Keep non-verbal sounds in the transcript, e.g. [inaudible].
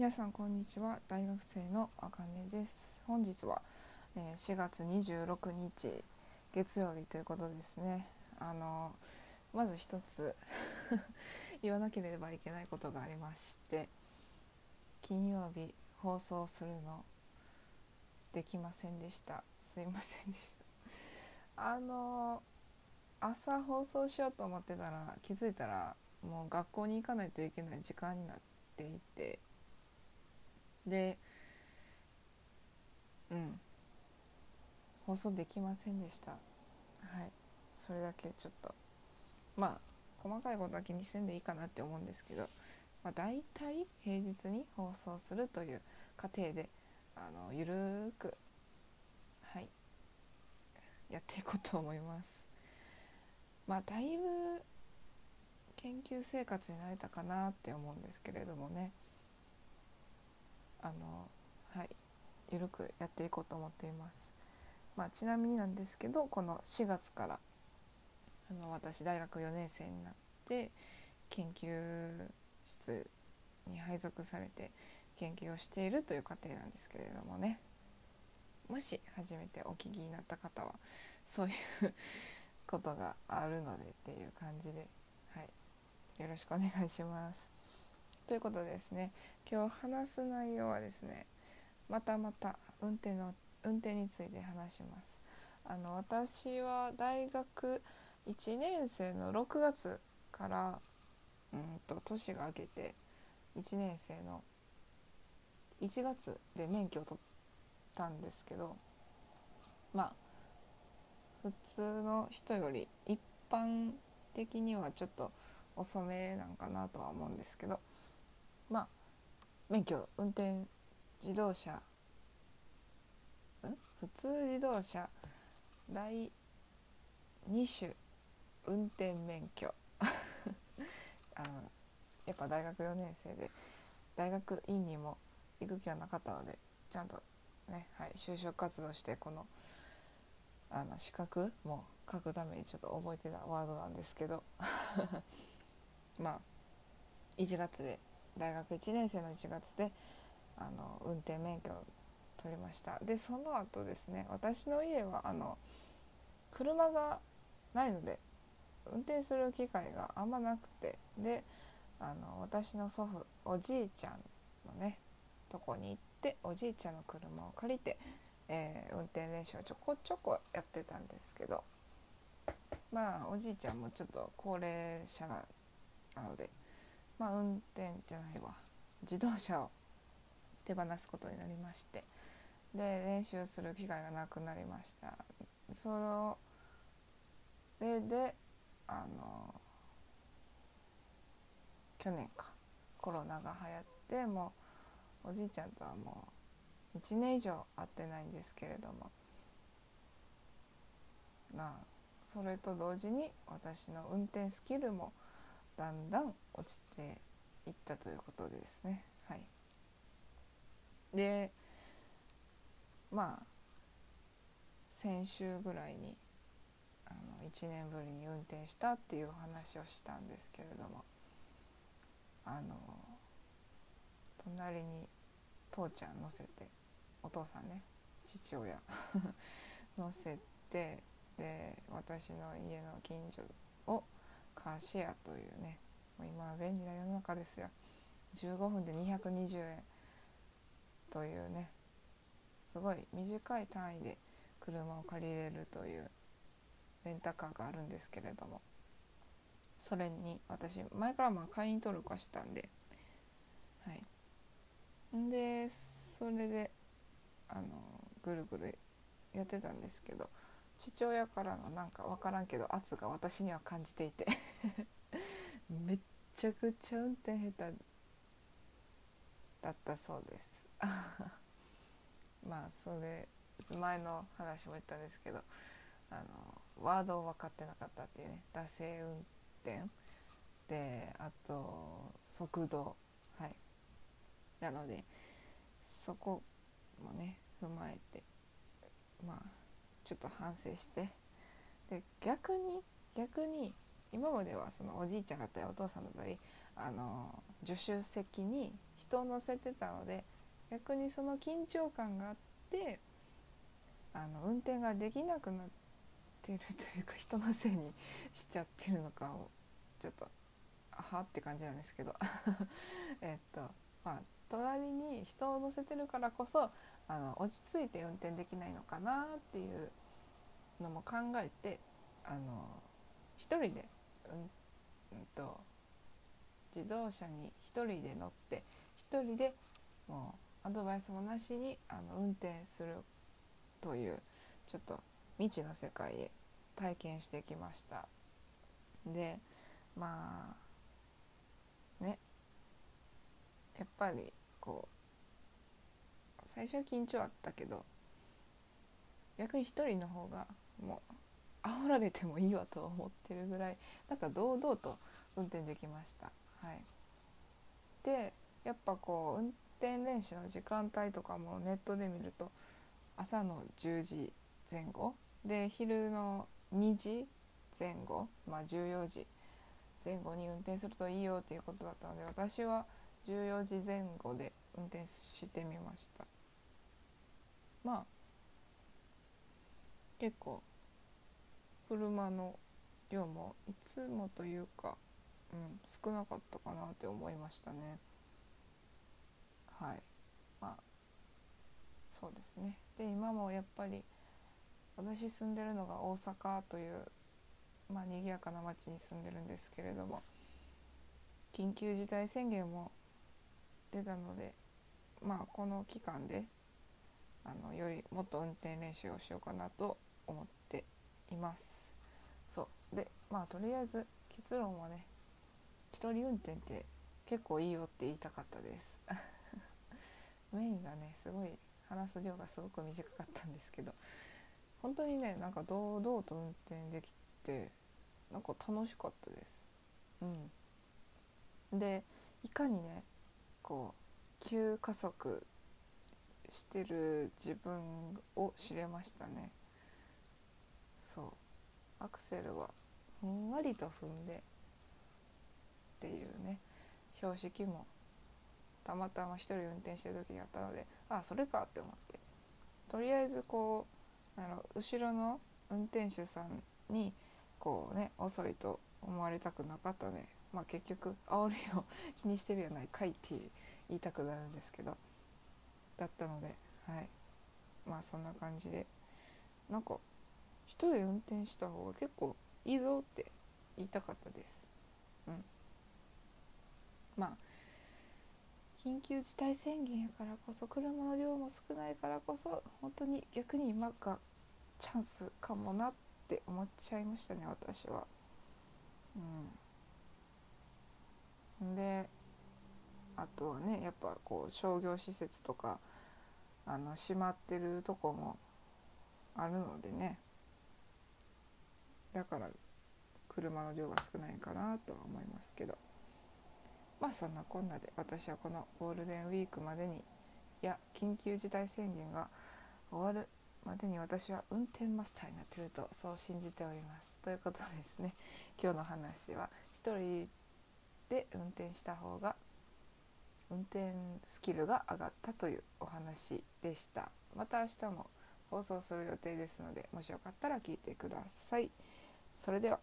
皆さんこんにちは。大学生のあかねです。本日は、えー、4月26日月曜日ということですね。あのまず一つ [laughs] 言わなければいけないことがありまして金曜日放送するのできませんでした。すいませんでした。あの朝放送しようと思ってたら気づいたらもう学校に行かないといけない時間になっていてでうん。放送できませんでした。はい。それだけちょっと。まあ細かいことは気にせんでいいかなって思うんですけど、まあ、大体平日に放送するという過程であのゆるくはい。やっていこうと思います。まあだいぶ研究生活になれたかなって思うんですけれどもね。あのはいゆるくやっていこうと思っています。まあ、ちなみになんですけどこの4月からあの私大学4年生になって研究室に配属されて研究をしているという過程なんですけれどもねもし初めてお聞きになった方はそういうことがあるのでっていう感じで、はい、よろしくお願いします。ということでですね。今日話す内容はですねまたまた運転の運転について話します。あの私は大学1年生の6月からうんと年が明けて1年生の1月で免許を取ったんですけどまあ普通の人より一般的にはちょっと遅めなんかなとは思うんですけどまあ免許運転自動車。ん？普通自動車。第2種運転免許。[laughs] あのやっぱ大学4年生で大学院にも行く気はなかったのでちゃんとね、はい、就職活動してこのあの資格も書くためにちょっと覚えてたワードなんですけど。[laughs] まあ1月で大学1年生の1月であの運転免許を取りました。でその後ですね私の家はあの車がないので運転する機会があんまなくてであの私の祖父おじいちゃんのねとこに行っておじいちゃんの車を借りて、えー、運転練習をちょこちょこやってたんですけどまあおじいちゃんもちょっと高齢者なのでまあ、運転じゃないわ。自動車を手放すことになりまして。で練習する機会がなくなりました。そのでであの去年か。コロナが流行ってもうおじいちゃんとはもう1年以上会ってないんですけれども。まあそれと同時に私の運転スキルもだんだん落ちていったということですね。はい、でまあ先週ぐらいにあの1年ぶりに運転したっていう話をしたんですけれどもあの隣に父ちゃん乗せてお父さんね父親 [laughs] 乗せてで私の家の近所をカーシェアというねもう今は便利な世の中ですよ。15分で220円というねすごい短い単位で車を借りれるというレンタカーがあるんですけれどもそれに私前からまあ会員登録はしたんではい。んでそれであのぐるぐるやってたんですけど父親からのなんか分からんけど圧が私には感じていて。[laughs] めっちゃくちゃ運転下手だったそうです。[laughs] まあそれ前の話も言ったんですけどあのワードを分かってなかったっていうね惰性運転。であと速度。はい。なのでそこもね踏まえてまあちょっと反省して。で逆に逆に今まではそのおじいちゃんだったりお父さんだったりあの助手席に人を乗せてたので逆にその緊張感があってあの運転ができなくなってるというか人のせいにしちゃってるのかをちょっとはって感じなんですけど。[laughs] えっとまあ隣に人を乗せてるからこそあの落ち着いて運転できないのかなっていうのも考えてあの一人で、うん、うんと自動車に一人で乗って一人でもうアドバイスもなしにあの運転するというちょっと未知の世界へ体験してきました。でまあね。やっぱりこう最初は緊張あったけど逆に一人の方がもう煽られてもいいわと思ってるぐらいなんか堂々と運転できました。はい、でやっぱこう運転練習の時間帯とかもネットで見ると朝の10時前後で昼の2時前後、まあ、14時前後に運転するといいよっていうことだったので私は14時前後で運転してみました。まあ結構車の量もいつもというか、うん、少なかったかなって思いましたね。はい。まあそうですね。で今もやっぱり私住んでるのが大阪というまあ賑やかな町に住んでるんですけれども緊急事態宣言も出たのでまあこの期間であのよりもっと運転練習をしようかなと思っています。そう。でまあとりあえず結論はね一人運転って結構いいよって言いたかったです。[laughs] メインがねすごい話す量がすごく短かったんですけど本当にねなんか堂々と運転できてなんか楽しかったです。うん。でいかにねこう急加速してる自分を知れましたね。そう。アクセルはふんわりと踏んでっていうね。標識もたまたま一人運転してる時にあったのでああそれかって思って。とりあえずこうあの後ろの運転手さんにこうね遅いと思われたくなかったので、まあ、結局煽りを [laughs] 気にしてるやないかいっていう言いたくなるんですけどだったのではい。まあそんな感じでなんか一人で運転した方が結構いいぞって言いたかったです。うん。まあ緊急事態宣言やからこそ車の量も少ないからこそ本当に逆に今がチャンスかもなって思っちゃいましたね私は。うん、であとはねやっぱこう商業施設とかあの閉まってるとこもあるのでね。だから車の量が少ないかなとは思いますけど。まあそんなこんなで私はこのゴールデンウィークまでにいや緊急事態宣言が終わるまでに私は運転マスターになってるとそう信じております。ということですね。今日の話は1人で運転した方が運転スキルが上がったというお話でした。また明日も放送する予定ですのでもしよかったら聞いてください。それでは。